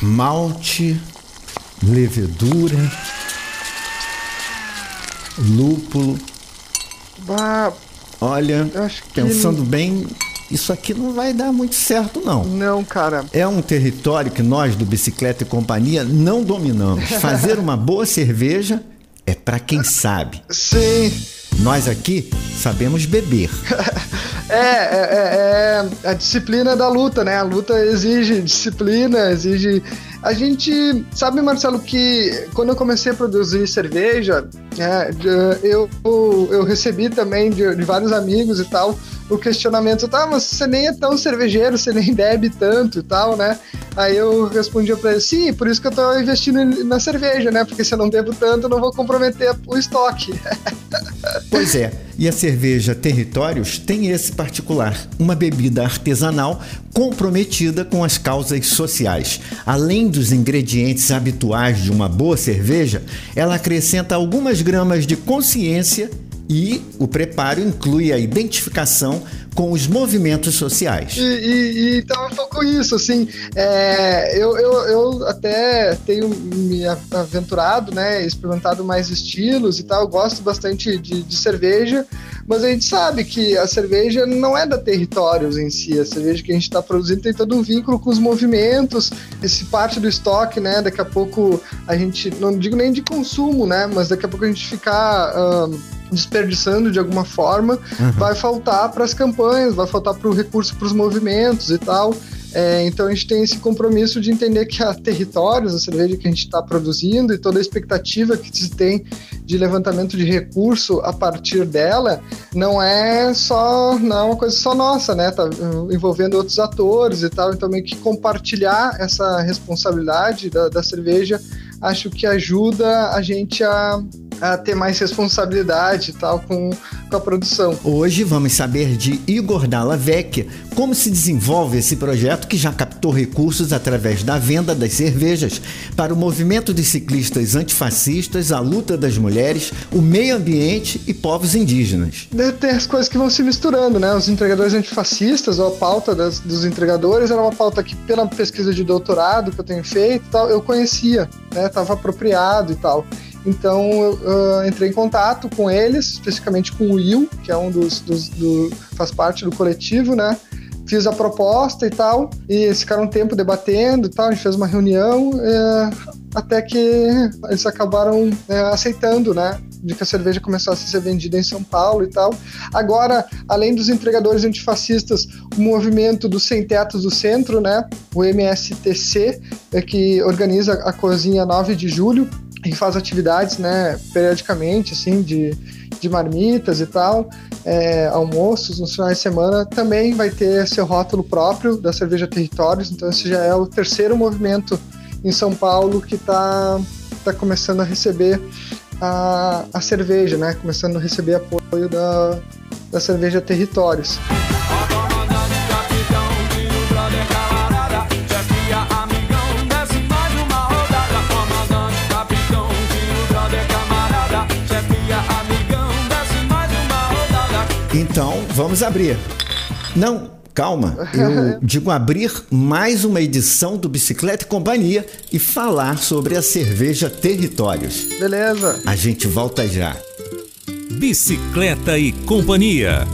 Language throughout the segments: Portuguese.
malte, levedura, lúpulo. Bah, Olha, pensando bem, isso aqui não vai dar muito certo, não. Não, cara. É um território que nós do Bicicleta e Companhia não dominamos. Fazer uma boa cerveja é para quem sabe. Sim. Nós aqui sabemos beber. É, é, é, é a disciplina da luta, né? A luta exige disciplina, exige. A gente sabe, Marcelo, que quando eu comecei a produzir cerveja, é, eu, eu recebi também de, de vários amigos e tal o questionamento, tá, mas você nem é tão cervejeiro, você nem bebe tanto e tal, né? Aí eu respondia para ele, sim, por isso que eu tô investindo na cerveja, né? Porque se eu não bebo tanto, eu não vou comprometer o estoque. Pois é, e a cerveja Territórios tem esse particular, uma bebida artesanal comprometida com as causas sociais. Além dos ingredientes habituais de uma boa cerveja, ela acrescenta algumas gramas de consciência e o preparo inclui a identificação com os movimentos sociais. E, e, e então um pouco isso, assim, é, eu, eu, eu, até tenho me aventurado, né, experimentado mais estilos e tal, eu gosto bastante de, de cerveja, mas a gente sabe que a cerveja não é da territórios em si, a cerveja que a gente está produzindo tem todo um vínculo com os movimentos, esse parte do estoque, né, daqui a pouco a gente, não digo nem de consumo, né, mas daqui a pouco a gente ficar... Um, desperdiçando de alguma forma, uhum. vai faltar para as campanhas, vai faltar para o recurso para os movimentos e tal. É, então a gente tem esse compromisso de entender que a Territórios, a cerveja que a gente está produzindo e toda a expectativa que se tem de levantamento de recurso a partir dela, não é só não é uma coisa só nossa, né? Tá envolvendo outros atores e tal. Então meio que compartilhar essa responsabilidade da, da cerveja, acho que ajuda a gente a a ter mais responsabilidade tal com, com a produção. Hoje vamos saber de Igor Dallavec como se desenvolve esse projeto que já captou recursos através da venda das cervejas para o movimento de ciclistas antifascistas, a luta das mulheres, o meio ambiente e povos indígenas. Tem as coisas que vão se misturando, né? Os entregadores antifascistas, ou a pauta das, dos entregadores, era uma pauta que, pela pesquisa de doutorado que eu tenho feito, tal, eu conhecia, né? Estava apropriado e tal. Então eu uh, entrei em contato com eles, especificamente com o Will, que é um dos, dos do, faz parte do coletivo, né? Fiz a proposta e tal, e ficaram um tempo debatendo e tal, a gente fez uma reunião, é, até que eles acabaram é, aceitando, né? De que a cerveja começasse a ser vendida em São Paulo e tal. Agora, além dos entregadores antifascistas, o movimento dos sem tetos do centro, né? O MSTC, é que organiza a cozinha 9 de julho, e faz atividades, né, periodicamente, assim, de, de marmitas e tal, é, almoços nos finais de semana, também vai ter seu rótulo próprio da cerveja Territórios, então esse já é o terceiro movimento em São Paulo que está tá começando a receber a, a cerveja, né, começando a receber apoio da, da cerveja Territórios. Então, vamos abrir. Não, calma. Eu digo abrir mais uma edição do Bicicleta e Companhia e falar sobre a cerveja Territórios. Beleza. A gente volta já. Bicicleta e Companhia.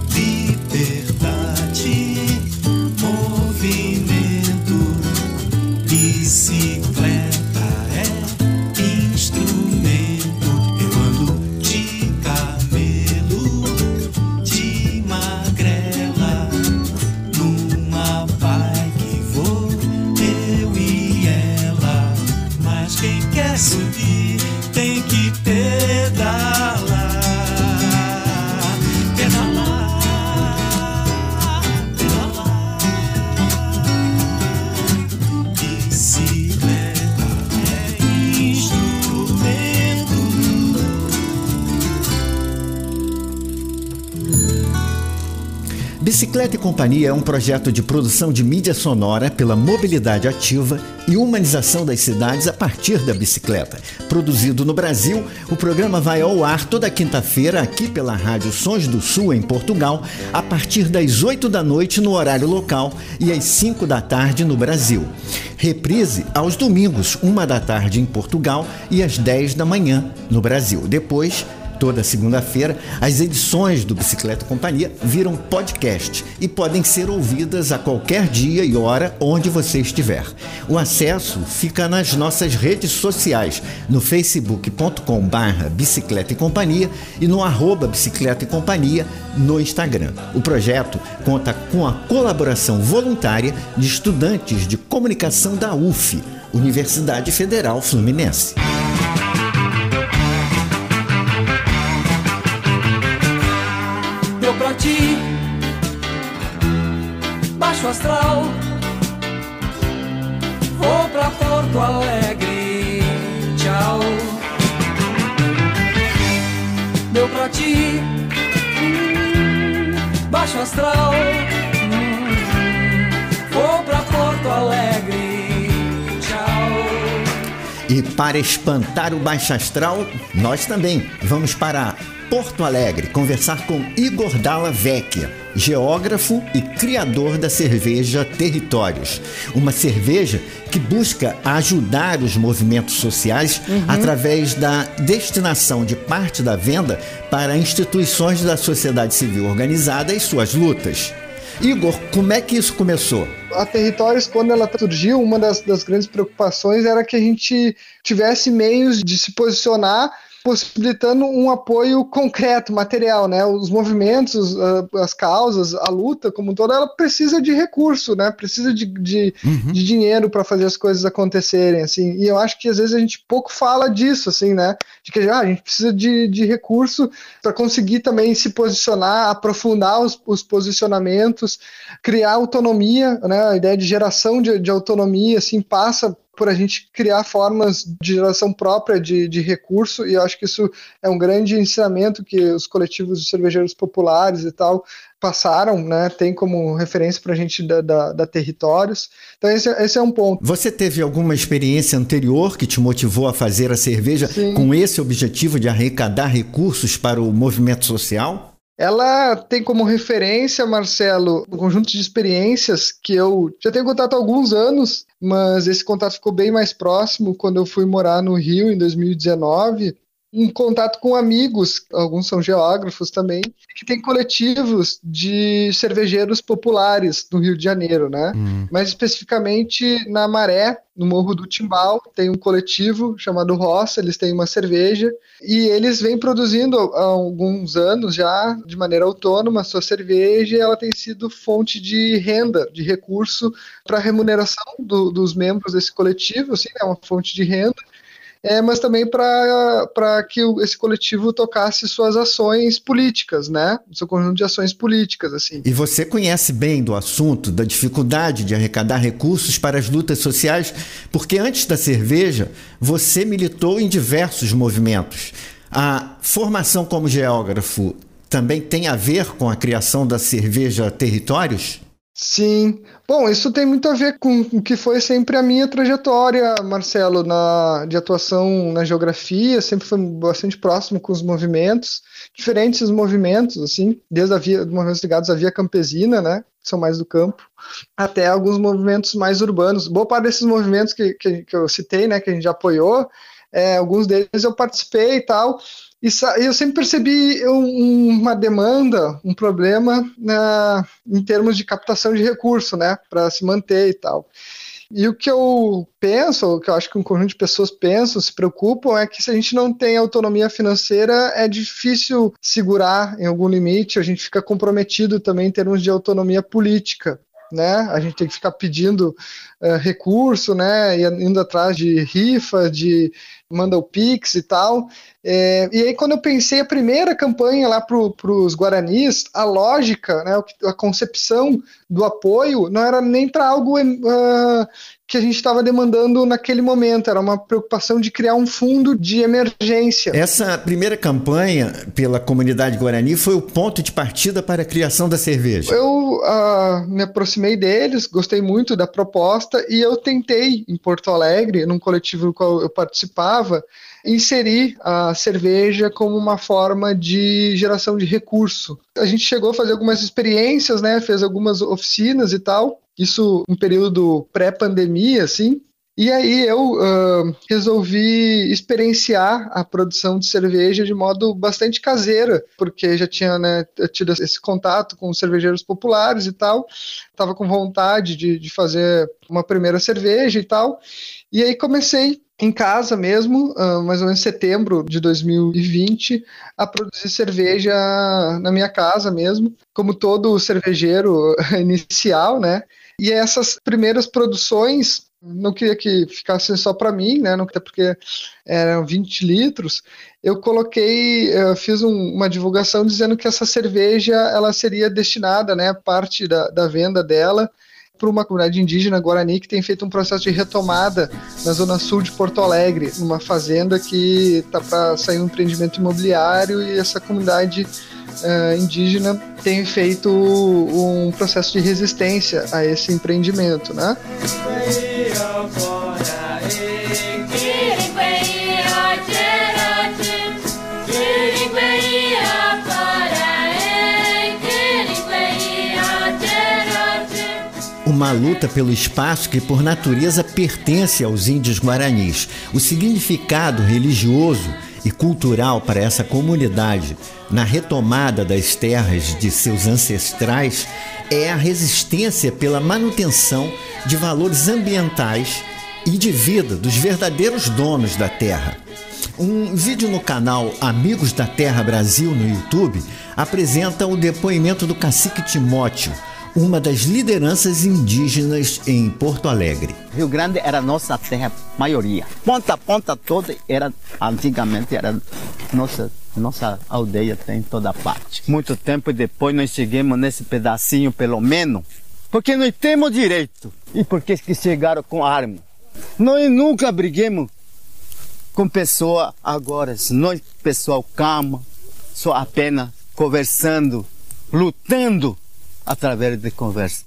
Bicicleta e Companhia é um projeto de produção de mídia sonora pela mobilidade ativa e humanização das cidades a partir da bicicleta. Produzido no Brasil, o programa vai ao ar toda quinta-feira aqui pela Rádio Sons do Sul, em Portugal, a partir das 8 da noite no horário local e às 5 da tarde no Brasil. Reprise aos domingos, 1 da tarde em Portugal e às 10 da manhã no Brasil. Depois, toda segunda-feira, as edições do Bicicleta Companhia viram podcast e podem ser ouvidas a qualquer dia e hora onde você estiver. O acesso fica nas nossas redes sociais, no facebook.com barra Bicicleta e Companhia e no arroba Bicicleta e Companhia no Instagram. O projeto conta com a colaboração voluntária de estudantes de comunicação da UF, Universidade Federal Fluminense. Ti, baixo astral. Vou pra Porto Alegre, tchau. Deu pra ti, baixo astral. Vou pra Porto Alegre, tchau. E para espantar o baixo astral, nós também vamos para Porto Alegre conversar com Igor Dalla Vecchia, geógrafo e criador da cerveja Territórios. Uma cerveja que busca ajudar os movimentos sociais uhum. através da destinação de parte da venda para instituições da sociedade civil organizada e suas lutas. Igor, como é que isso começou? A Territórios, quando ela surgiu, uma das, das grandes preocupações era que a gente tivesse meios de se posicionar possibilitando um apoio concreto, material, né? Os movimentos, as causas, a luta como um todo, ela precisa de recurso, né? Precisa de, de, uhum. de dinheiro para fazer as coisas acontecerem, assim. E eu acho que às vezes a gente pouco fala disso, assim, né? De que ah, a gente precisa de, de recurso para conseguir também se posicionar, aprofundar os, os, posicionamentos, criar autonomia, né? A ideia de geração de, de autonomia, assim, passa por a gente criar formas de geração própria de, de recurso, e eu acho que isso é um grande ensinamento que os coletivos de cervejeiros populares e tal passaram, né? Tem como referência para a gente da, da, da, Territórios. Então, esse, esse, é um ponto. Você teve alguma experiência anterior que te motivou a fazer a cerveja Sim. com esse objetivo de arrecadar recursos para o movimento social? Ela tem como referência, Marcelo, um conjunto de experiências que eu já tenho contato há alguns anos, mas esse contato ficou bem mais próximo quando eu fui morar no Rio em 2019 em contato com amigos, alguns são geógrafos também, que tem coletivos de cervejeiros populares no Rio de Janeiro, né? Uhum. Mais especificamente na Maré, no Morro do Timbal, tem um coletivo chamado Roça, eles têm uma cerveja e eles vêm produzindo há alguns anos já, de maneira autônoma, a sua cerveja e ela tem sido fonte de renda, de recurso para remuneração do, dos membros desse coletivo, assim, é uma fonte de renda é, mas também para que esse coletivo tocasse suas ações políticas, né? Seu conjunto de ações políticas, assim. E você conhece bem do assunto, da dificuldade de arrecadar recursos para as lutas sociais, porque antes da cerveja, você militou em diversos movimentos. A formação como geógrafo também tem a ver com a criação da cerveja Territórios? Sim. Bom, isso tem muito a ver com o que foi sempre a minha trajetória, Marcelo, na, de atuação na geografia, sempre foi bastante próximo com os movimentos, diferentes movimentos, assim, desde a via, movimentos ligados à via campesina, né, que são mais do campo, até alguns movimentos mais urbanos. Boa parte desses movimentos que, que, que eu citei, né, que a gente já apoiou, é, alguns deles eu participei e tal, e eu sempre percebi uma demanda, um problema na, em termos de captação de recurso, né, para se manter e tal. E o que eu penso, o que eu acho que um conjunto de pessoas pensam, se preocupam, é que se a gente não tem autonomia financeira, é difícil segurar em algum limite, a gente fica comprometido também em termos de autonomia política né? A gente tem que ficar pedindo uh, recurso, né? E indo atrás de rifa, de, manda o Pix e tal. É, e aí, quando eu pensei a primeira campanha lá para os Guaranis, a lógica, né, a concepção do apoio não era nem para algo uh, que a gente estava demandando naquele momento, era uma preocupação de criar um fundo de emergência. Essa primeira campanha pela comunidade Guarani foi o ponto de partida para a criação da cerveja. Eu uh, me aproximei deles, gostei muito da proposta e eu tentei em Porto Alegre, num coletivo do qual eu participava, inserir a cerveja como uma forma de geração de recurso. A gente chegou a fazer algumas experiências, né? Fez algumas oficinas e tal. Isso um período pré-pandemia, assim. E aí eu uh, resolvi experienciar a produção de cerveja de modo bastante caseira, porque já tinha né, tido esse contato com cervejeiros populares e tal, estava com vontade de, de fazer uma primeira cerveja e tal. E aí comecei em casa mesmo, uh, mais ou menos setembro de 2020, a produzir cerveja na minha casa mesmo, como todo cervejeiro inicial, né? E essas primeiras produções, não queria que ficassem só para mim, né? Até porque eram 20 litros. Eu coloquei, eu fiz um, uma divulgação dizendo que essa cerveja ela seria destinada, né? Parte da, da venda dela para uma comunidade indígena Guarani que tem feito um processo de retomada na zona sul de Porto Alegre, numa fazenda que está para sair um empreendimento imobiliário e essa comunidade uh, indígena tem feito um processo de resistência a esse empreendimento, né? uma luta pelo espaço que, por natureza, pertence aos índios guaranis. O significado religioso e cultural para essa comunidade na retomada das terras de seus ancestrais é a resistência pela manutenção de valores ambientais e de vida dos verdadeiros donos da terra. Um vídeo no canal Amigos da Terra Brasil no YouTube apresenta o depoimento do cacique Timóteo uma das lideranças indígenas em Porto Alegre. Rio Grande era nossa terra maioria. Ponta a ponta toda era antigamente era nossa nossa aldeia tem toda parte. Muito tempo depois nós chegamos nesse pedacinho pelo menos, porque nós temos direito e porque que chegaram com arma. Nós nunca briguemos com pessoa agora, nós pessoal calma, só apenas conversando, lutando através de conversa.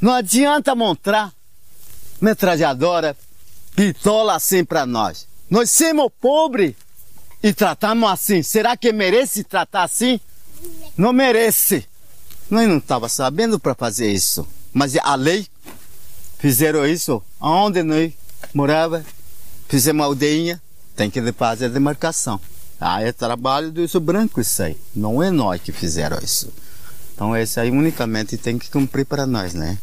Não adianta montar metralhadora, pistola assim para nós. Nós somos pobres e tratamos assim. Será que merece tratar assim? Não merece. Nós não estava sabendo para fazer isso. Mas a lei fizeram isso. Onde nós morava, fizemos aldeinha, tem que fazer a demarcação. Ah, é trabalho dos brancos isso aí. Não é nós que fizeram isso. Então esse aí unicamente tem que cumprir para nós, né?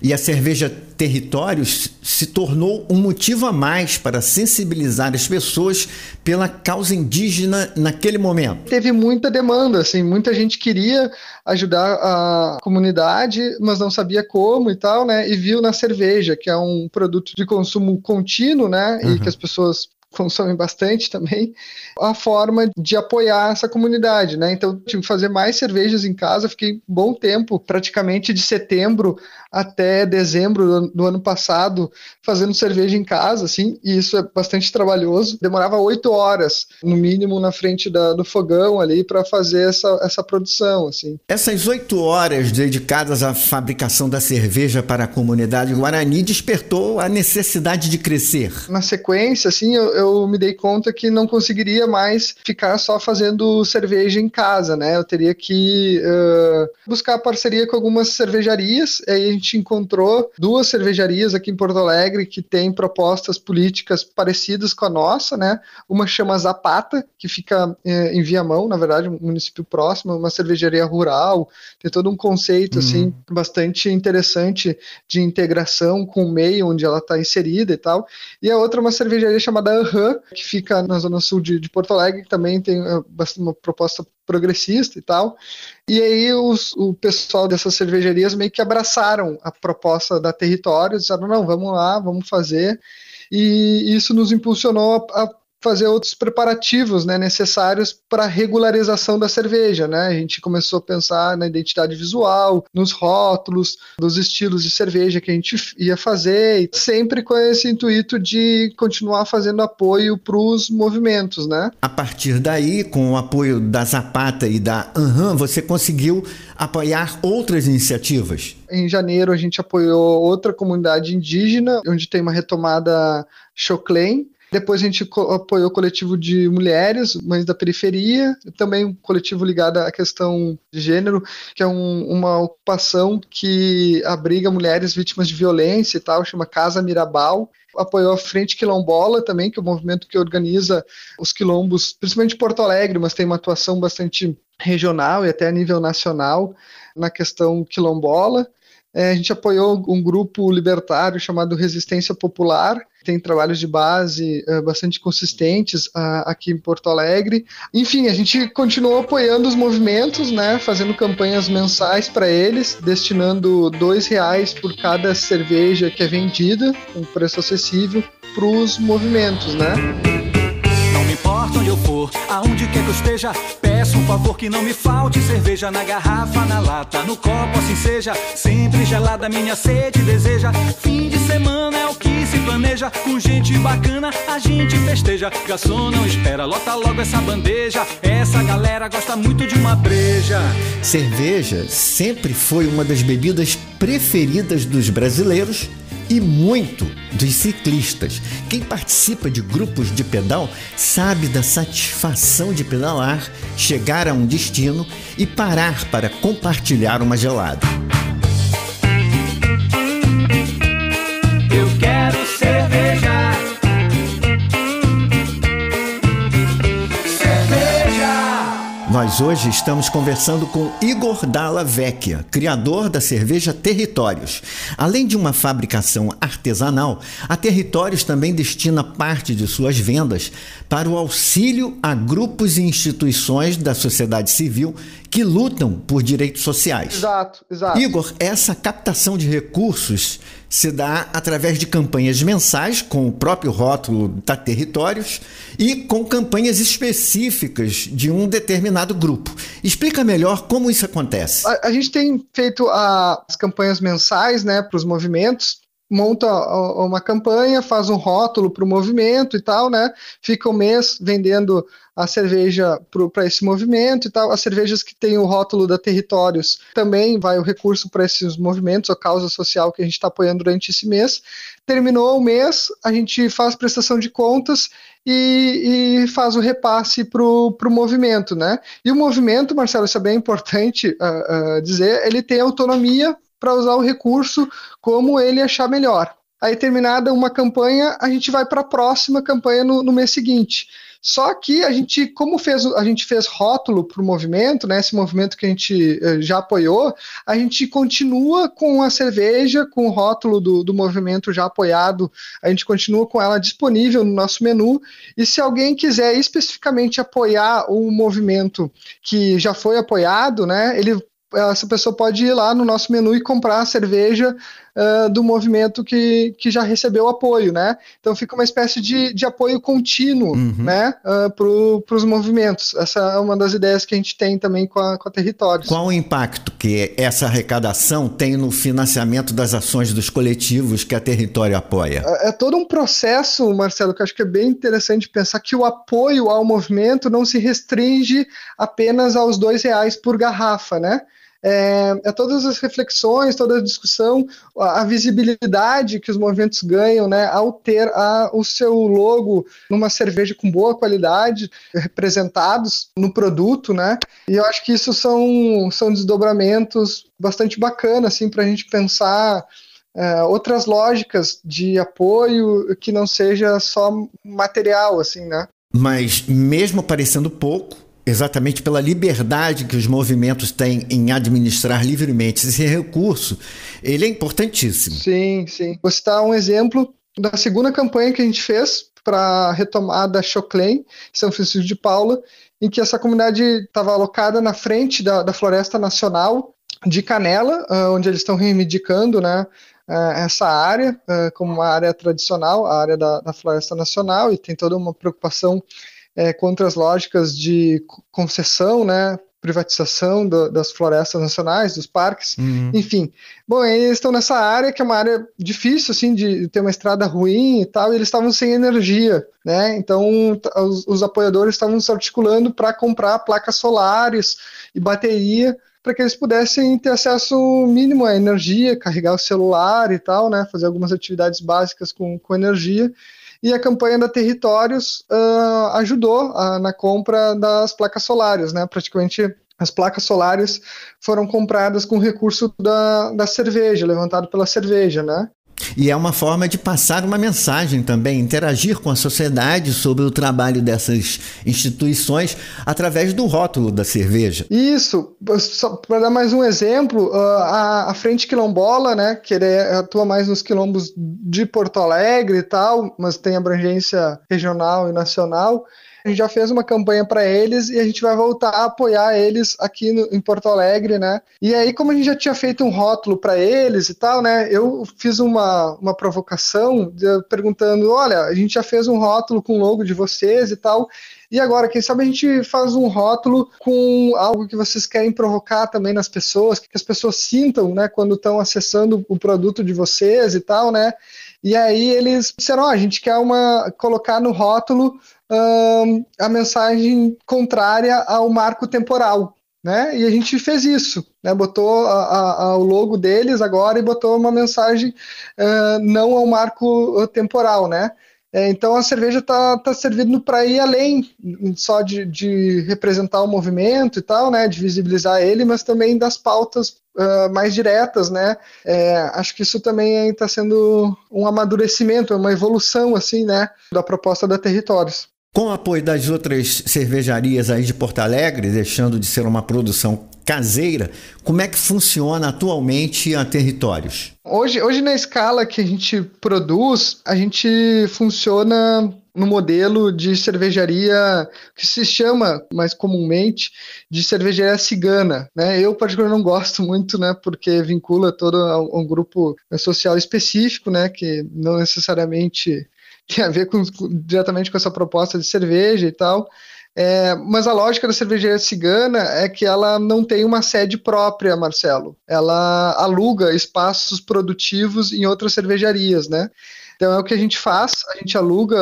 E a cerveja Territórios se tornou um motivo a mais para sensibilizar as pessoas pela causa indígena naquele momento. Teve muita demanda, assim, muita gente queria ajudar a comunidade, mas não sabia como e tal, né? E viu na cerveja, que é um produto de consumo contínuo, né? Uhum. E que as pessoas consomem bastante também, a forma de apoiar essa comunidade, né? Então, tive que fazer mais cervejas em casa, fiquei um bom tempo, praticamente de setembro até dezembro do ano passado, fazendo cerveja em casa, assim, e isso é bastante trabalhoso. Demorava oito horas, no mínimo, na frente da, do fogão ali para fazer essa, essa produção, assim. Essas oito horas dedicadas à fabricação da cerveja para a comunidade Guarani despertou a necessidade de crescer. Na sequência, assim, eu, eu me dei conta que não conseguiria mais ficar só fazendo cerveja em casa, né? Eu teria que uh, buscar parceria com algumas cervejarias, aí gente encontrou duas cervejarias aqui em Porto Alegre que têm propostas políticas parecidas com a nossa, né? Uma chama Zapata, que fica é, em Viamão, na verdade, um município próximo, uma cervejaria rural, tem todo um conceito uhum. assim bastante interessante de integração com o meio onde ela está inserida e tal. E a outra é uma cervejaria chamada Aham, que fica na zona sul de, de Porto Alegre, que também tem uh, uma proposta progressista e tal. E aí os, o pessoal dessas cervejarias meio que abraçaram a proposta da Território, disseram, não, vamos lá, vamos fazer. e isso nos impulsionou a, a fazer outros preparativos né, necessários para a regularização da cerveja. Né? A gente começou a pensar na identidade visual, nos rótulos, dos estilos de cerveja que a gente ia fazer, sempre com esse intuito de continuar fazendo apoio para os movimentos. Né? A partir daí, com o apoio da Zapata e da Anham, você conseguiu apoiar outras iniciativas? Em janeiro, a gente apoiou outra comunidade indígena, onde tem uma retomada Choclen, depois a gente apoiou o coletivo de mulheres, mães da periferia, também um coletivo ligado à questão de gênero, que é um, uma ocupação que abriga mulheres vítimas de violência e tal, chama Casa Mirabal. Apoiou a Frente Quilombola também, que é o um movimento que organiza os quilombos, principalmente Porto Alegre, mas tem uma atuação bastante regional e até a nível nacional na questão quilombola. É, a gente apoiou um grupo libertário chamado Resistência Popular, tem trabalhos de base uh, bastante consistentes uh, aqui em Porto Alegre. Enfim, a gente continuou apoiando os movimentos, né, fazendo campanhas mensais para eles, destinando dois reais por cada cerveja que é vendida, um preço acessível, para os movimentos, né? Importa onde eu for, aonde quer que eu esteja. Peço um favor que não me falte cerveja na garrafa, na lata, no copo, assim seja. Sempre gelada, minha sede deseja. Fim de semana é o que se planeja. Com gente bacana, a gente festeja. Garçom não espera, lota logo essa bandeja. Essa galera gosta muito de uma breja. Cerveja sempre foi uma das bebidas preferidas dos brasileiros e muito dos ciclistas. Quem participa de grupos de pedal sabe da satisfação de pedalar, chegar a um destino e parar para compartilhar uma gelada. Hoje estamos conversando com Igor Dalla Vecchia, criador da cerveja Territórios. Além de uma fabricação artesanal, a Territórios também destina parte de suas vendas para o auxílio a grupos e instituições da sociedade civil que lutam por direitos sociais. Exato, exato. Igor, essa captação de recursos se dá através de campanhas mensais com o próprio rótulo da Territórios e com campanhas específicas de um determinado grupo. Explica melhor como isso acontece. A, a gente tem feito a, as campanhas mensais né, para os movimentos monta uma campanha, faz um rótulo para o movimento e tal, né? Fica um mês vendendo a cerveja para esse movimento e tal. As cervejas que têm o rótulo da Territórios também vai o recurso para esses movimentos, a causa social que a gente está apoiando durante esse mês. Terminou o mês, a gente faz prestação de contas e, e faz o repasse para o movimento, né? E o movimento, Marcelo, isso é bem importante uh, uh, dizer, ele tem autonomia para usar o recurso como ele achar melhor. Aí, terminada uma campanha, a gente vai para a próxima campanha no, no, mês seguinte. Só que a gente, como fez, a gente fez rótulo para o movimento, né, esse movimento que a gente eh, já apoiou, a gente continua com a cerveja, com o rótulo do, do movimento já apoiado, a gente continua com ela disponível no nosso menu. E se alguém quiser especificamente apoiar o movimento que já foi apoiado, né, ele essa pessoa pode ir lá no nosso menu e comprar a cerveja uh, do movimento que, que já recebeu apoio, né? Então fica uma espécie de, de apoio contínuo, uhum. né, uh, para os movimentos. Essa é uma das ideias que a gente tem também com a, com a Territórios. Qual o impacto que essa arrecadação tem no financiamento das ações dos coletivos que a Território apoia? É, é todo um processo, Marcelo, que eu acho que é bem interessante pensar que o apoio ao movimento não se restringe apenas aos dois reais por garrafa, né? É, é, todas as reflexões, toda a discussão, a, visibilidade que os movimentos ganham né, ao ter a, o seu logo numa cerveja com boa qualidade, representados no produto, né? E eu acho que isso são, são desdobramentos bastante bacanas assim, para a gente pensar. É, outras lógicas de apoio que não seja só material, assim, né? Mas mesmo parecendo pouco, exatamente pela liberdade que os movimentos têm em administrar livremente esse recurso, ele é importantíssimo. Sim, sim. Vou citar um exemplo da segunda campanha que a gente fez para a retomada Choclen, São Francisco de Paula, em que essa comunidade estava alocada na frente da, da Floresta Nacional de Canela, uh, onde eles estão reivindicando né, essa área como uma área tradicional, a área da, da Floresta Nacional, e tem toda uma preocupação contra as lógicas de concessão, né, privatização do, das florestas nacionais, dos parques, uhum. enfim. Bom, eles estão nessa área que é uma área difícil, assim, de ter uma estrada ruim e tal, e eles estavam sem energia, né? Então, os, os apoiadores estavam se articulando para comprar placas solares e bateria para que eles pudessem ter acesso mínimo à energia, carregar o celular e tal, né? Fazer algumas atividades básicas com, com energia e a campanha da Territórios uh, ajudou uh, na compra das placas solares, né? Praticamente as placas solares foram compradas com recurso da, da cerveja, levantado pela cerveja, né? E é uma forma de passar uma mensagem também, interagir com a sociedade sobre o trabalho dessas instituições através do rótulo da cerveja. Isso, para dar mais um exemplo, a, a Frente Quilombola, né, que atua mais nos quilombos de Porto Alegre e tal, mas tem abrangência regional e nacional, a gente já fez uma campanha para eles e a gente vai voltar a apoiar eles aqui no, em Porto Alegre, né? E aí, como a gente já tinha feito um rótulo para eles e tal, né? Eu fiz uma, uma provocação de, perguntando: olha, a gente já fez um rótulo com o logo de vocês e tal. E agora, quem sabe a gente faz um rótulo com algo que vocês querem provocar também nas pessoas, que as pessoas sintam, né, quando estão acessando o produto de vocês e tal, né? E aí eles disseram: oh, a gente quer uma colocar no rótulo a mensagem contrária ao marco temporal. Né? E a gente fez isso, né? botou a, a, o logo deles agora e botou uma mensagem uh, não ao marco temporal, né? É, então a cerveja está tá servindo para ir além só de, de, representar o movimento e tal, né? De visibilizar ele, mas também das pautas uh, mais diretas, né? É, acho que isso também está sendo um amadurecimento, uma evolução assim, né? Da proposta da Territórios. Com o apoio das outras cervejarias aí de Porto Alegre, deixando de ser uma produção caseira, como é que funciona atualmente a Territórios? Hoje, hoje na escala que a gente produz, a gente funciona no modelo de cervejaria que se chama mais comumente de cervejaria cigana, né? Eu particularmente não gosto muito, né? Porque vincula todo um grupo social específico, né? Que não necessariamente tem a ver com, diretamente com essa proposta de cerveja e tal. É, mas a lógica da cervejaria cigana é que ela não tem uma sede própria, Marcelo. Ela aluga espaços produtivos em outras cervejarias, né? Então é o que a gente faz, a gente aluga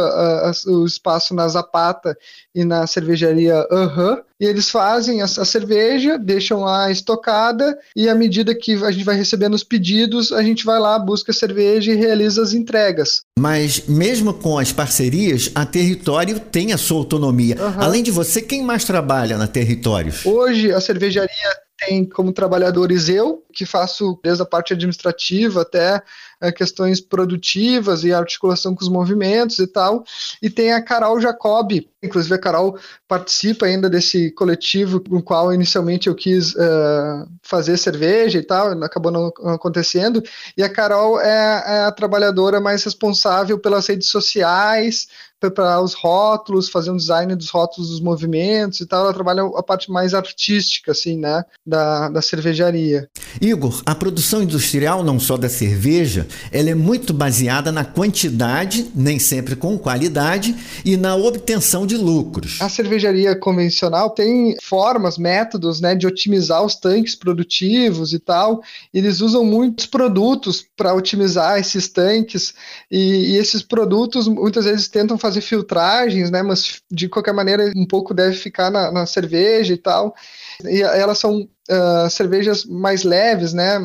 uh, o espaço na Zapata e na cervejaria Aham, e eles fazem a, a, cerveja, deixam lá estocada, e à medida que a gente vai recebendo os pedidos, a gente vai lá, busca a cerveja e realiza as entregas. Mas mesmo com as parcerias, a Território tem a sua autonomia. Uhum. Além de você, quem mais trabalha na Territórios? Hoje a cervejaria tem como trabalhadores eu, que faço desde a parte administrativa até é, questões produtivas e articulação com os movimentos e tal. E tem a Carol Jacob, inclusive a Carol participa ainda desse coletivo com o qual inicialmente eu quis uh, fazer cerveja e tal, acabou não acontecendo. E a Carol é, é a trabalhadora mais responsável pelas redes sociais, preparar os rótulos, fazer um design dos rótulos dos movimentos e tal. Ela trabalha a parte mais artística, assim, né, da, da cervejaria. Igor, a produção industrial, não só da cerveja, ela é muito baseada na quantidade, nem sempre com qualidade, e na obtenção de lucros. A cervejaria convencional tem formas, métodos, né, de otimizar os tanques produtivos e tal. Eles usam muitos produtos para otimizar esses tanques e, e esses produtos muitas vezes tentam fazer filtragens, né? Mas de qualquer maneira um pouco deve ficar na, na cerveja e tal. E elas são uh, cervejas mais leves, né?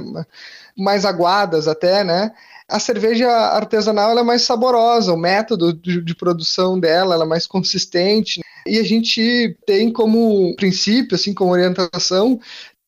Mais aguadas até, né? A cerveja artesanal é mais saborosa, o método de, de produção dela é mais consistente. E a gente tem como princípio, assim, como orientação,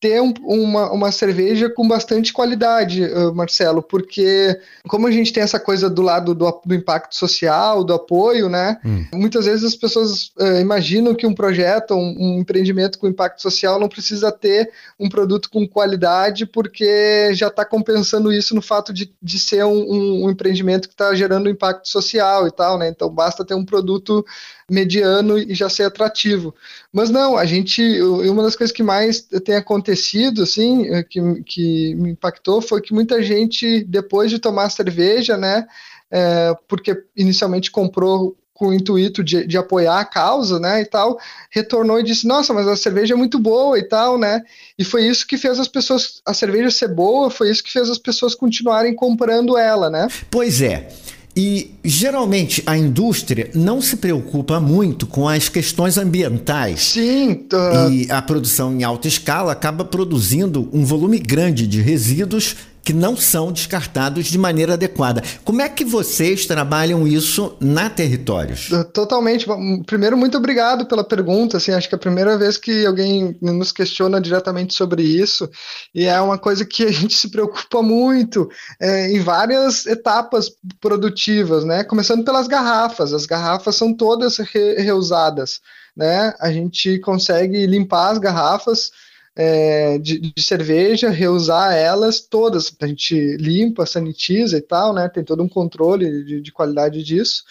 ter um, uma, uma cerveja com bastante qualidade, Marcelo, porque como a gente tem essa coisa do lado do, do impacto social, do apoio, né? Hum. Muitas vezes as pessoas uh, imaginam que um projeto, um, um, empreendimento com impacto social não precisa ter um produto com qualidade, porque já está compensando isso no fato de, de ser um, um empreendimento que está gerando impacto social e tal, né? Então basta ter um produto mediano e já ser atrativo. Mas não, a gente, uma das coisas que mais tem acontecido acontecido, assim, eh, que, que me impactou foi que muita gente, depois de tomar cerveja, né, é, porque inicialmente comprou com o intuito de, de, apoiar a causa, né, e tal, retornou e disse, nossa, mas a cerveja é muito boa e tal, né, e foi isso que fez as pessoas, a cerveja ser boa, foi isso que fez as pessoas continuarem comprando ela, né. Pois é, e geralmente a indústria não se preocupa muito com as questões ambientais. Sim. Uh... E a produção em alta escala acaba produzindo um volume grande de resíduos que não são descartados de maneira adequada. Como é que vocês trabalham isso na Territórios? Totalmente. Primeiro, muito obrigado pela pergunta. Assim, acho que é a primeira vez que alguém nos questiona diretamente sobre isso e é uma coisa que a gente se preocupa muito é, em várias etapas produtivas, né? Começando pelas garrafas. As garrafas são todas re reusadas, né? A gente consegue limpar as garrafas é, de, de, cerveja, reusar elas todas. A gente limpa, sanitiza e tal, né? Tem todo um controle de, de qualidade disso.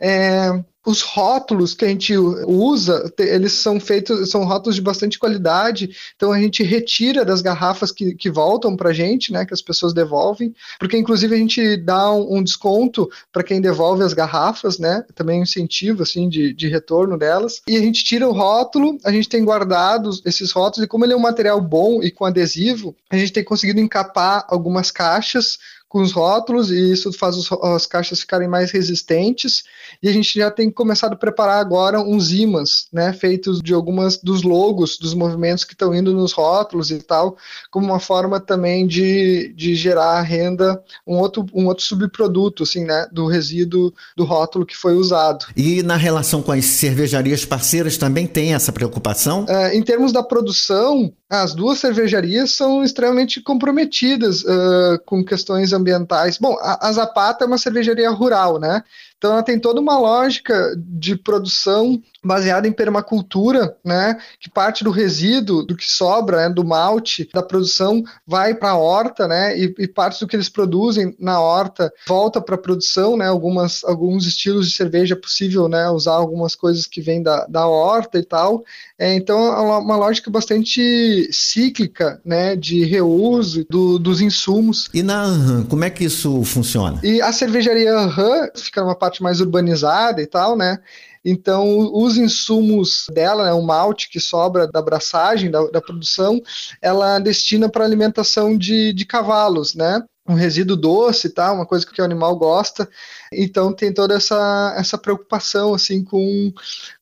É, os rótulos que a gente usa, eles são feitos, são rótulos de bastante qualidade, então a gente retira das garrafas que, que voltam para a gente, né, que as pessoas devolvem, porque inclusive a gente dá um, um desconto para quem devolve as garrafas, né, também um incentivo, assim, de, de retorno delas, e a gente tira o rótulo, a gente tem guardado esses rótulos, e como ele é um material bom e com adesivo, a gente tem conseguido encapar algumas caixas com os rótulos e isso faz os, as caixas ficarem mais resistentes. E a gente já tem começado a preparar agora uns imãs, né, feitos de algumas dos logos dos movimentos que estão indo nos rótulos e tal, como uma forma também de, de gerar renda, um outro, um outro subproduto, assim, né, do resíduo do rótulo que foi usado. E na relação com as cervejarias parceiras também tem essa preocupação? É, em termos da produção, as duas cervejarias são extremamente comprometidas uh, com questões ambientais. Bom, a, a Zapata é uma cervejaria rural, né? Então ela tem toda uma lógica de produção baseada em permacultura, né, que parte do resíduo, do que sobra, né, do malte, da produção, vai para a horta, né, e, e, parte do que eles produzem na horta volta para a produção, né, algumas, alguns estilos de cerveja é possível, né, usar algumas coisas que vêm da, da horta e tal. É, então é uma, lógica bastante cíclica, né, de reuso do, dos insumos. E na Anhan, como é que isso funciona? E a cervejaria Anhan fica numa parte mais urbanizada e tal, né? Então, os insumos dela, né, o malte que sobra da abraçagem, da, da produção, ela destina para alimentação de, de cavalos, né? um resíduo doce, tá? Uma coisa que o animal gosta. Então tem toda essa, essa preocupação assim com,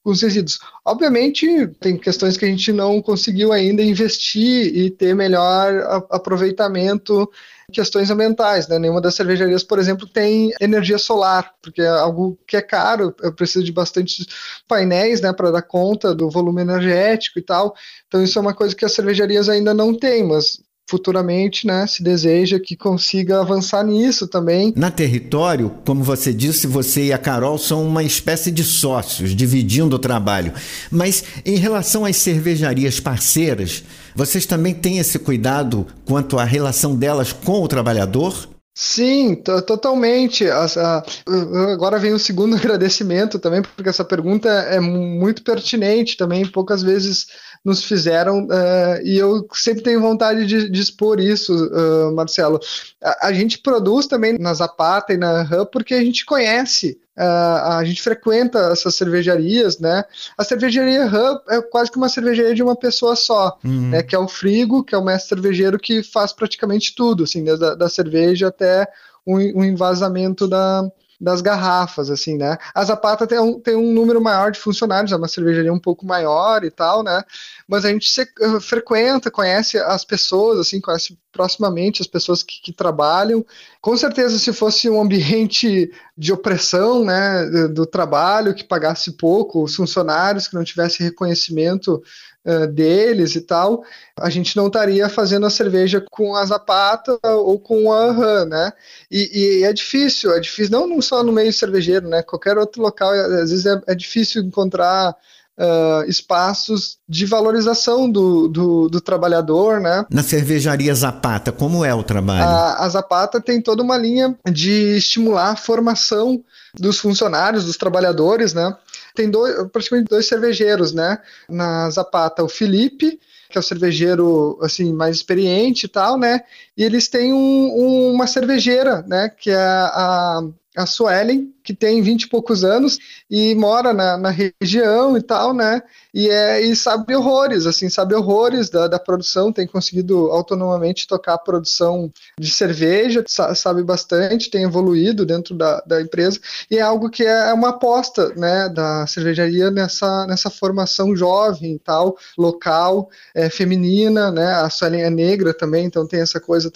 com os resíduos. Obviamente tem questões que a gente não conseguiu ainda investir e ter melhor aproveitamento questões ambientais, né? Nenhuma das cervejarias, por exemplo, tem energia solar, porque é algo que é caro, eu preciso de bastante painéis, né, para dar conta do volume energético e tal. Então isso é uma coisa que as cervejarias ainda não têm, mas futuramente, né, se deseja que consiga avançar nisso também. Na território, como você disse, você e a Carol são uma espécie de sócios, dividindo o trabalho. Mas em relação às cervejarias parceiras, vocês também têm esse cuidado quanto à relação delas com o trabalhador? Sim, totalmente. agora vem o segundo agradecimento também, porque essa pergunta é muito pertinente também. Poucas vezes nos fizeram, uh, e eu sempre tenho vontade de, de expor isso, uh, Marcelo. A, a, gente produz também na Zapata e na Hub porque a gente conhece. Uh, a gente frequenta essas cervejarias, né? A cervejaria Hub é quase que uma cervejaria de uma pessoa só, uhum. né? Que é o Frigo, que é o mestre cervejeiro que faz praticamente tudo, assim, da, da cerveja até o, o envasamento da, das garrafas, assim, né? A Zapata tem um, tem um número maior de funcionários, é uma cervejaria um pouco maior e tal, né? Mas a gente se, uh, frequenta, conhece as pessoas, assim, conhece proximamente as pessoas que, que, trabalham. Com certeza, se fosse um ambiente de opressão, né, do, trabalho, que pagasse pouco, os funcionários que não tivesse reconhecimento uh, deles e tal, a gente não estaria fazendo a cerveja com a Zapata ou com a Han, né? E, e, é difícil, é difícil, não só no meio cervejeiro, né? Qualquer outro local, às vezes é, é difícil encontrar Uh, espaços de valorização do, do, do, trabalhador, né? Na cervejaria Zapata, como é o trabalho? A, a, Zapata tem toda uma linha de estimular a formação dos funcionários, dos trabalhadores, né? Tem dois, praticamente dois cervejeiros, né? Na Zapata, o Felipe, que é o cervejeiro assim mais experiente e tal, né? E eles têm um, um, uma cervejeira, né? Que é a, a Suelen, que tem 20 e poucos anos e mora na, na região e tal, né? E, é, e sabe horrores, assim, sabe horrores da, da produção, tem conseguido autonomamente tocar a produção de cerveja, sabe bastante, tem evoluído dentro da, da empresa, e é algo que é uma aposta, né, da cervejaria nessa, nessa formação jovem e tal, local, é, feminina, né? A Suelen é negra também, então tem essa coisa,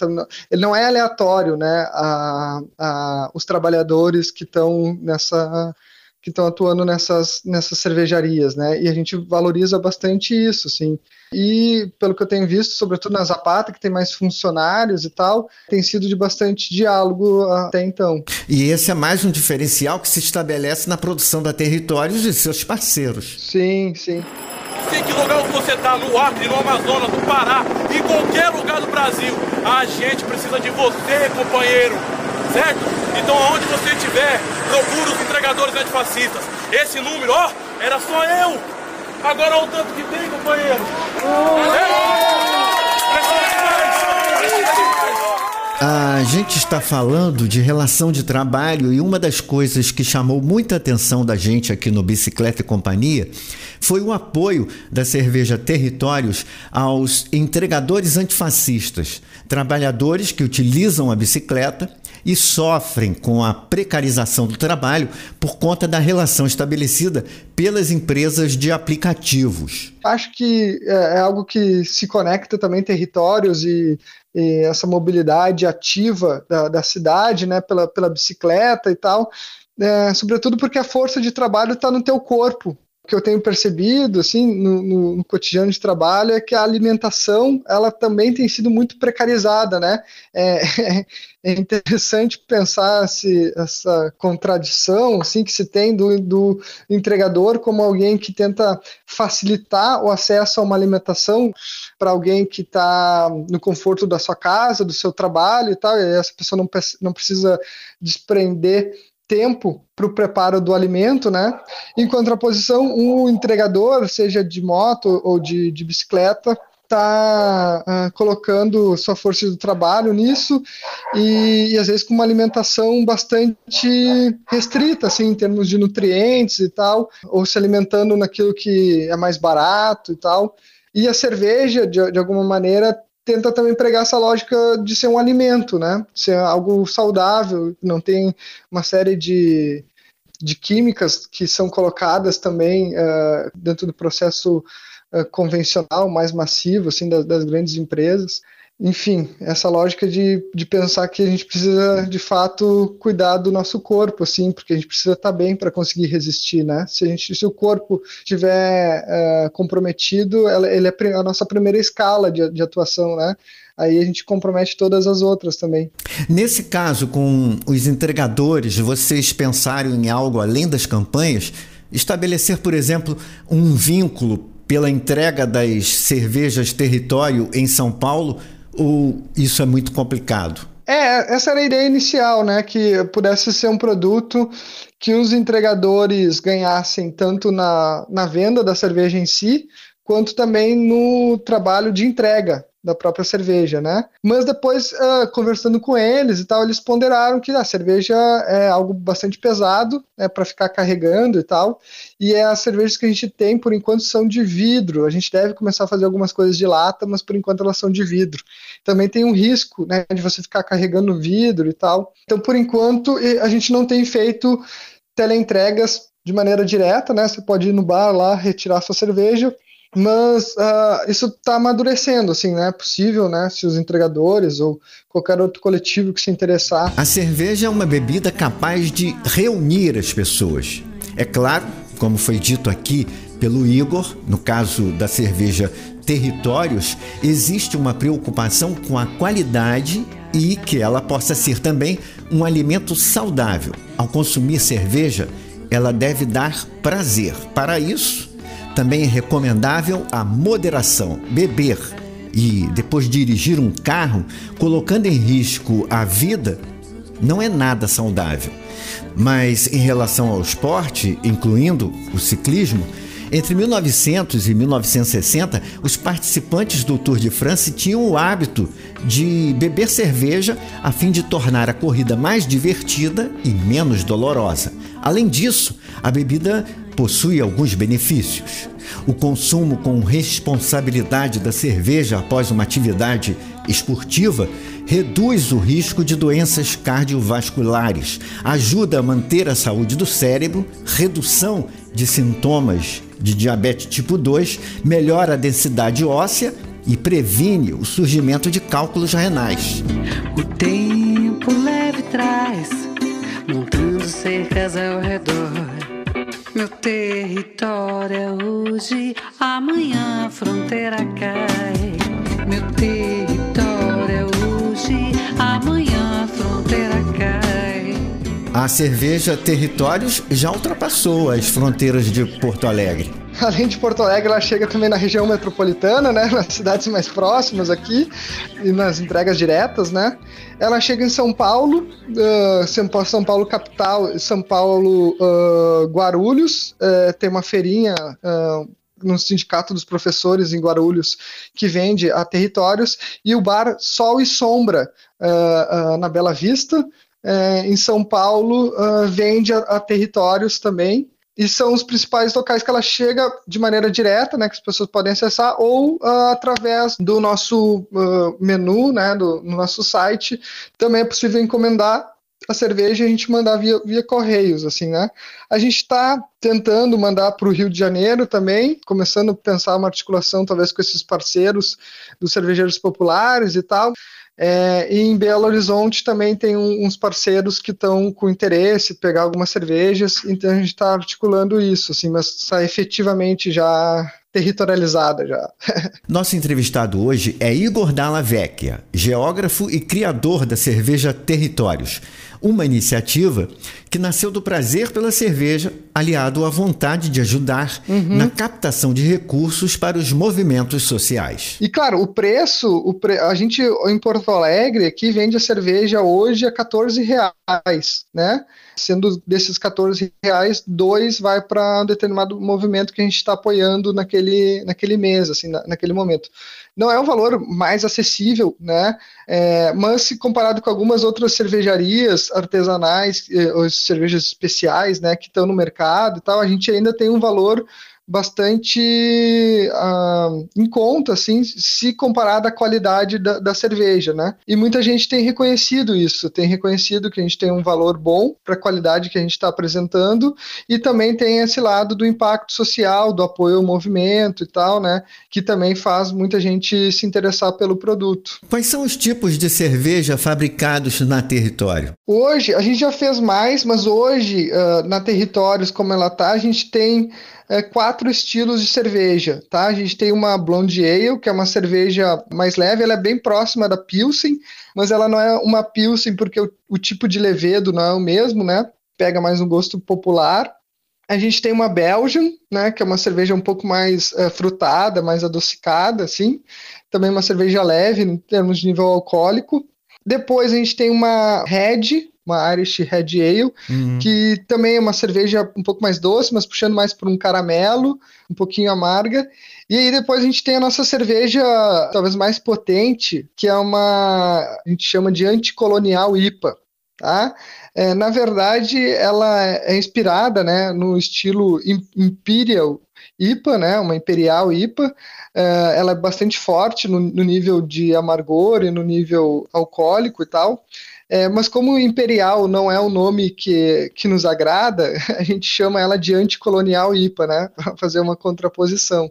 ele não é aleatório, né? A, a, os trabalhadores que estão nessa que estão atuando nessas, nessas cervejarias, né? E a gente valoriza bastante isso, assim. E pelo que eu tenho visto, sobretudo na Zapata, que tem mais funcionários e tal, tem sido de bastante diálogo até então. E esse é mais um diferencial que se estabelece na produção da Territórios e seus parceiros. Sim, sim. Sei que lugar você está, no Acre, no Amazonas, no Pará, em qualquer lugar do Brasil, a gente precisa de você, companheiro certo? Então aonde você estiver, procura os entregadores antifascistas. Esse número, ó, era só eu. Agora olha o tanto que tem, companheiro. A gente está falando de relação de trabalho e uma das coisas que chamou muita atenção da gente aqui no Bicicleta e Companhia foi o apoio da cerveja Territórios aos entregadores antifascistas, trabalhadores que utilizam a bicicleta e sofrem com a precarização do trabalho por conta da relação estabelecida pelas empresas de aplicativos. Acho que é, é algo que se conecta também territórios e, e essa mobilidade ativa da, da, cidade, né, pela, pela bicicleta e tal, é, sobretudo porque a força de trabalho está no teu corpo, que eu tenho percebido assim no, no, no, cotidiano de trabalho é que a alimentação ela também tem sido muito precarizada, né? É, é interessante pensar se essa contradição assim que se tem do, do entregador como alguém que tenta facilitar o acesso a uma alimentação para alguém que está no conforto da sua casa, do seu trabalho e tal. E essa pessoa não, não precisa desprender tempo para o preparo do alimento, né? Em contraposição, um entregador, seja de moto ou de, de bicicleta, está uh, ah, colocando sua força do trabalho nisso e, e, às vezes com uma alimentação bastante restrita, assim, em termos de nutrientes e tal, ou se alimentando naquilo que é mais barato e tal. E a cerveja, de, de alguma maneira, tenta também pregar essa lógica de ser um alimento, né? Ser algo saudável, não tem uma série de, de químicas que são colocadas também uh, dentro do processo uh, convencional, mais massivo, assim, das, das grandes empresas enfim, essa lógica de, de pensar que a gente precisa de fato cuidar do nosso corpo, assim, porque a gente precisa estar bem para conseguir resistir, né? Se, a gente, se o corpo estiver uh, comprometido, ela, ele é a nossa primeira escala de, de atuação, né? Aí a gente compromete todas as outras também. Nesse caso, com os entregadores, vocês pensaram em algo além das campanhas? Estabelecer, por exemplo, um vínculo pela entrega das cervejas território em São Paulo ou isso é muito complicado? É, essa era a ideia inicial, né? Que pudesse ser um produto que os entregadores ganhassem tanto na, na venda da cerveja em si, quanto também no trabalho de entrega da própria cerveja, né? Mas depois, uh, conversando com eles e tal, eles ponderaram que a cerveja é algo bastante pesado, né, para ficar carregando e tal, e é as cervejas que a gente tem, por enquanto, são de vidro. A gente deve começar a fazer algumas coisas de lata, mas por enquanto elas são de vidro. Também tem um risco, né, de você ficar carregando vidro e tal. Então, por enquanto, a gente não tem feito teleentregas de maneira direta, né? Você pode ir no bar lá, retirar sua cerveja mas uh, isso está amadurecendo, assim, né? É possível, né? Se os entregadores ou qualquer outro coletivo que se interessar. A cerveja é uma bebida capaz de reunir as pessoas. É claro, como foi dito aqui pelo Igor, no caso da cerveja Territórios, existe uma preocupação com a qualidade e que ela possa ser também um alimento saudável. Ao consumir cerveja, ela deve dar prazer. Para isso, também é recomendável a moderação, beber e depois dirigir um carro colocando em risco a vida não é nada saudável. Mas em relação ao esporte, incluindo o ciclismo, Entre 1900 e 1960, os participantes do Tour de France tinham o hábito de beber cerveja a fim de tornar a corrida mais divertida e menos dolorosa. Além disso, a bebida possui alguns benefícios. O consumo com responsabilidade da cerveja após uma atividade esportiva reduz o risco de doenças cardiovasculares, ajuda a manter a saúde do cérebro, redução de sintomas de diabetes tipo 2, melhora a densidade óssea e previne o surgimento de cálculos renais. O tempo leve traz, montando cercas ao redor. Meu território é hoje, amanhã a fronteira cai. Meu território é hoje, amanhã a fronteira cai. A cerveja Territórios já ultrapassou as fronteiras de Porto Alegre. além de Porto Alegre, ela chega também na região metropolitana, né? Nas cidades mais próximas aqui e nas entregas diretas, né? Ela chega em São Paulo, uh, São Paulo capital, São Paulo uh, Guarulhos, uh, tem uma feirinha no Sindicato dos Professores em Guarulhos, que vende a territórios, e o bar Sol e Sombra, uh, uh, na Bela Vista, uh, em São Paulo, vende a, a, territórios também e são os principais locais que ela chega de maneira direta, né, que as pessoas podem acessar, ou uh, através do nosso uh, menu, né, do, no nosso site. Também é possível encomendar a cerveja e a gente mandar via, via correios, assim, né? A gente está tentando mandar para o Rio de Janeiro também, começando a pensar uma articulação talvez com esses parceiros dos cervejeiros populares e tal. É, e em Belo Horizonte também tem um, uns parceiros que estão com interesse pegar algumas cervejas, então a gente está articulando isso, assim, mas está efetivamente já territorializada já. Nosso entrevistado hoje é Igor Dalla Vecchia, geógrafo e criador da cerveja Territórios uma iniciativa que nasceu do prazer pela cerveja, aliado à vontade de ajudar uhum. na captação de recursos para os movimentos sociais. E claro, o preço, o pre... a gente em Porto Alegre aqui vende a cerveja hoje a 14 reais, né? Sendo desses 14 reais, dois vai para um determinado movimento que a gente está apoiando naquele, naquele mês, assim, na, naquele momento. Não é um valor mais acessível, né? É, mas se comparado com algumas outras cervejarias artesanais, eh, ou cervejas especiais, né, que estão no mercado e tal, a gente ainda tem um valor bastante uh, em conta, assim, se comparada à qualidade da, da, cerveja, né? E muita gente tem reconhecido isso, tem reconhecido que a gente tem um valor bom para a qualidade que a gente está apresentando e também tem esse lado do impacto social, do apoio ao movimento e tal, né? Que também faz muita gente se interessar pelo produto. Quais são os tipos de cerveja fabricados na Território? Hoje, a gente já fez mais, mas hoje, uh, na Territórios, como ela tá, a gente tem é, quatro estilos de cerveja, tá? A gente tem uma Blonde Ale, que é uma cerveja mais leve, ela é bem próxima da Pilsen, mas ela não é uma Pilsen porque o, o tipo de levedo não é o mesmo, né? Pega mais um gosto popular. A gente tem uma Belgian, né, que é uma cerveja um pouco mais é, frutada, mais adocicada, assim. Também uma cerveja leve em termos de nível alcoólico. Depois a gente tem uma Red, uma Irish Red Ale, uhum. que também é uma cerveja um pouco mais doce, mas puxando mais para um caramelo, um pouquinho amarga. E aí depois a gente tem a nossa cerveja talvez mais potente, que é uma a gente chama de anticolonial IPA. Tá? É, na verdade, ela é inspirada né, no estilo Imperial IPA, né, uma Imperial IPA. É, ela é bastante forte no, no nível de amargor e no nível alcoólico e tal. É, mas como Imperial não é o nome que, que nos agrada, a gente chama ela de anticolonial IPA, né? Para fazer uma contraposição.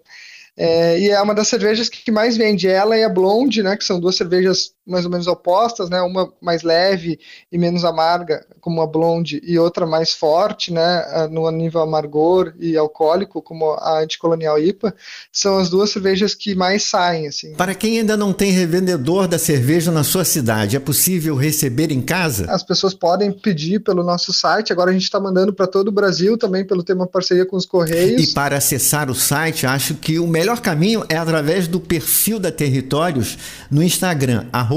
É, e é uma das cervejas que mais vende, ela e a Blonde, né, que são duas cervejas mais ou menos opostas, né, uma mais leve e menos amarga, como a Blonde, e outra mais forte, né, no nível amargor e alcoólico, como a anticolonial IPA, são as duas cervejas que mais saem, assim. Para quem ainda não tem revendedor da cerveja na sua cidade, é possível receber em casa? As pessoas podem pedir pelo nosso site, agora a gente está mandando para todo o Brasil, também pelo ter uma parceria com os Correios. E para acessar o site, acho que o melhor melhor caminho é através do perfil da Territórios no Instagram, arroba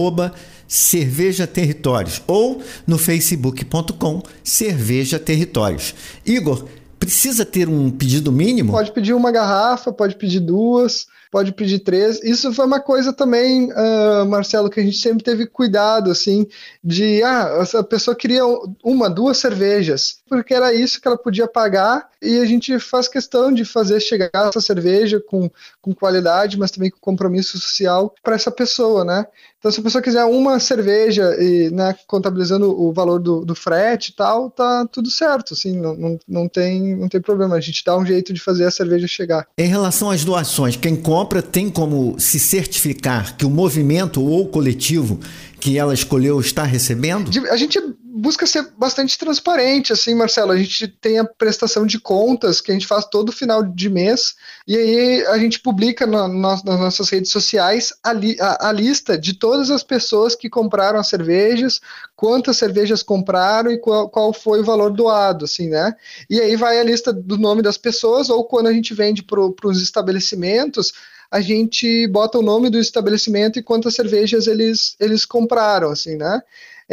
Cerveja Territórios, ou no facebook.com Cerveja Territórios. Igor, Precisa ter um pedido mínimo? Pode pedir uma garrafa, pode pedir duas pode pedir três. Isso foi uma coisa também, uh, Marcelo, que a gente sempre teve cuidado, assim, de, ah, a pessoa queria uma, duas cervejas, porque era isso que ela podia pagar, e a gente faz questão de fazer chegar essa cerveja com, com qualidade, mas também com compromisso social para essa pessoa, né? Então, se a pessoa quiser uma cerveja e, né, contabilizando o valor do, do frete e tal, tá tudo certo, assim, não, não, não, tem, não tem problema. A gente dá um jeito de fazer a cerveja chegar. Em relação às doações, quem compra tem como se certificar que o movimento ou coletivo que ela escolheu está recebendo? A gente busca ser bastante transparente, assim, Marcelo. A gente tem a prestação de contas que a gente faz todo final de mês, e aí a gente publica na, nas nossas redes sociais a, li, a, a, lista de todas as pessoas que compraram as cervejas, quantas cervejas compraram e qual, qual foi o valor doado, assim, né? E aí vai a lista do nome das pessoas, ou quando a gente vende para os estabelecimentos, a gente bota o nome do estabelecimento e quantas cervejas eles, eles compraram, assim, né?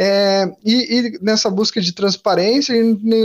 É, e, e, nessa busca de transparência,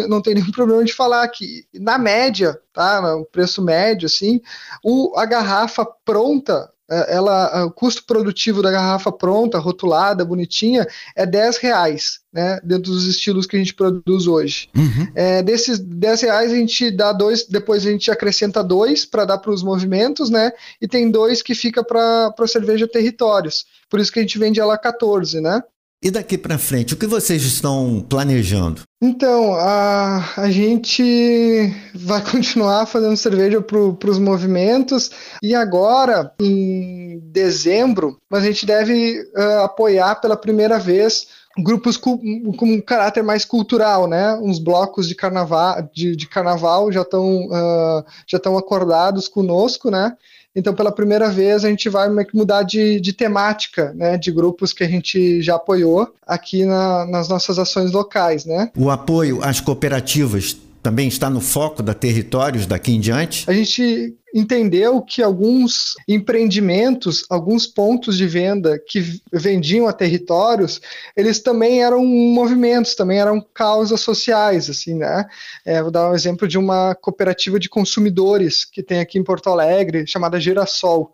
não tem nenhum problema de falar que, na média, tá, no preço médio, assim, o, a garrafa pronta, é, ela, o custo produtivo da garrafa pronta, rotulada, bonitinha, é 10 reais, né, dentro dos estilos que a gente produz hoje. Uhum. É, desses 10 reais a gente dá dois, depois a gente acrescenta dois para dar para os movimentos, né, e tem dois que fica para a cerveja territórios. Por isso que a gente vende ela 14, né. E daqui para frente, o que vocês estão planejando? Então, a, a gente vai continuar fazendo cerveja para os movimentos e agora, em dezembro, a gente deve uh, apoiar pela primeira vez grupos com, com um caráter mais cultural, né? Uns blocos de carnaval, de, de carnaval já estão uh, já estão acordados conosco, né? Então, pela primeira vez, a gente vai mudar de, de temática, né, de grupos que a gente já apoiou aqui na, nas nossas ações locais, né? O apoio às cooperativas também está no foco da Territórios daqui em diante? A gente entendeu que alguns empreendimentos, alguns pontos de venda que vendiam a territórios, eles também eram movimentos, também eram causas sociais, assim, né? É, vou dar um exemplo de uma cooperativa de consumidores que tem aqui em Porto Alegre, chamada Girassol.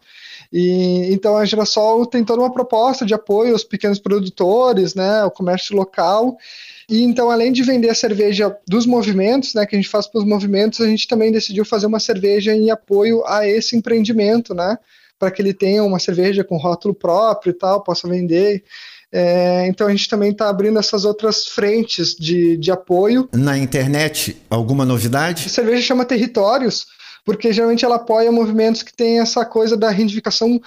E, então a Girassol tem toda uma proposta de apoio aos pequenos produtores, né, ao comércio local, e então, além de vender a cerveja dos movimentos, né, que a gente faz para os movimentos, a gente também decidiu fazer uma cerveja em apoio a esse empreendimento, né, para que ele tenha uma cerveja com rótulo próprio e tal, possa vender. É, então a gente também está abrindo essas outras frentes de, de apoio. Na internet, alguma novidade? A cerveja chama Territórios, porque geralmente ela apoia movimentos que têm essa coisa da reivindicação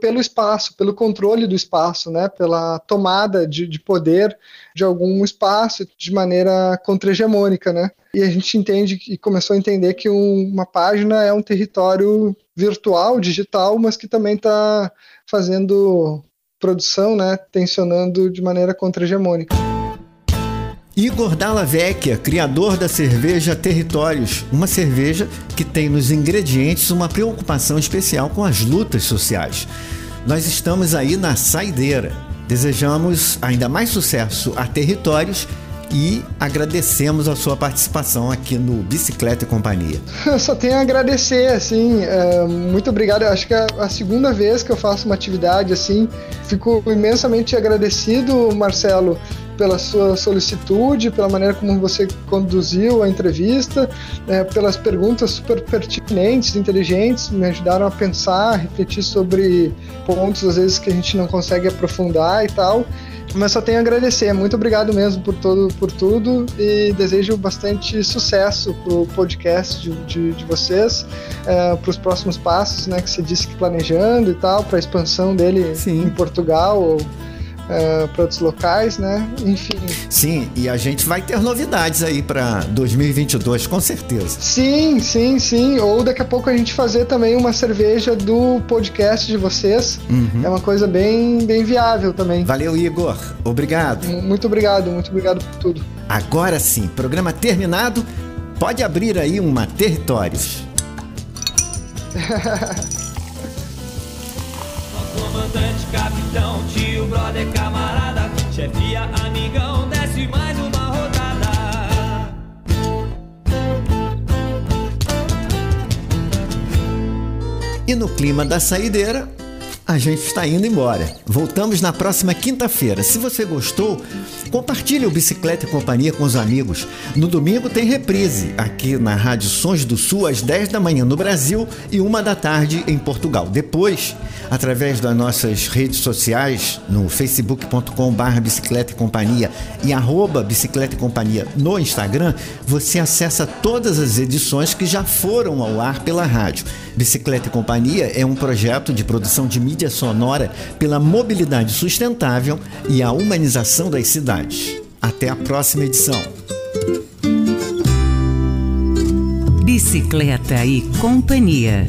pelo espaço, pelo controle do espaço, né, pela tomada de, de poder de algum espaço de maneira contra-hegemônica, né? E a gente entende e começou a entender que um, uma página é um território virtual, digital, mas que também está fazendo produção, né, tensionando de maneira contra-hegemônica. Igor Dalla Vecchia, criador da cerveja Territórios, uma cerveja que tem nos ingredientes uma preocupação especial com as lutas sociais. Nós estamos aí na saideira. Desejamos ainda mais sucesso a Territórios e agradecemos a sua participação aqui no Bicicleta e Companhia. Eu só tenho a agradecer, assim, é, muito obrigado. Eu acho que é a segunda vez que eu faço uma atividade assim. Fico imensamente agradecido, Marcelo, pela sua solicitude, pela maneira como você conduziu a entrevista, é, pelas perguntas super pertinentes, inteligentes, me ajudaram a pensar, a refletir sobre pontos às vezes que a gente não consegue aprofundar e tal. Mas só tenho a agradecer. Muito obrigado mesmo por, todo, por tudo e desejo bastante sucesso para o podcast de, de, de vocês, é, para os próximos passos, né, que você disse que planejando e tal, para a expansão dele Sim. em Portugal ou uh, para outros locais, né? Enfim. Sim, e a gente vai ter novidades aí para 2022, com certeza. Sim, sim, sim. Ou daqui a pouco a gente fazer também uma cerveja do podcast de vocês. Uhum. É uma coisa bem, bem viável também. Valeu, Igor. Obrigado. Muito obrigado, muito obrigado por tudo. Agora sim, programa terminado. Pode abrir aí uma Territórios. comandante, capitão, tio, brother, camarada, chefia, amigão, desce mais uma rodada. E no clima da saideira, a gente está indo embora. Voltamos na próxima quinta-feira. Se você gostou, compartilhe o Bicicleta e Companhia com os amigos. No domingo tem reprise aqui na Rádio Sons do Sul às 10 da manhã no Brasil e uma da tarde em Portugal. Depois, através das nossas redes sociais, no facebook.com.br bicicleta e companhia e arroba bicicleta e companhia no Instagram, você acessa todas as edições que já foram ao ar pela rádio. Bicicleta e Companhia é um projeto de produção de mídia sonora pela mobilidade sustentável e a humanização das cidades. Até a próxima edição. Bicicleta e Companhia.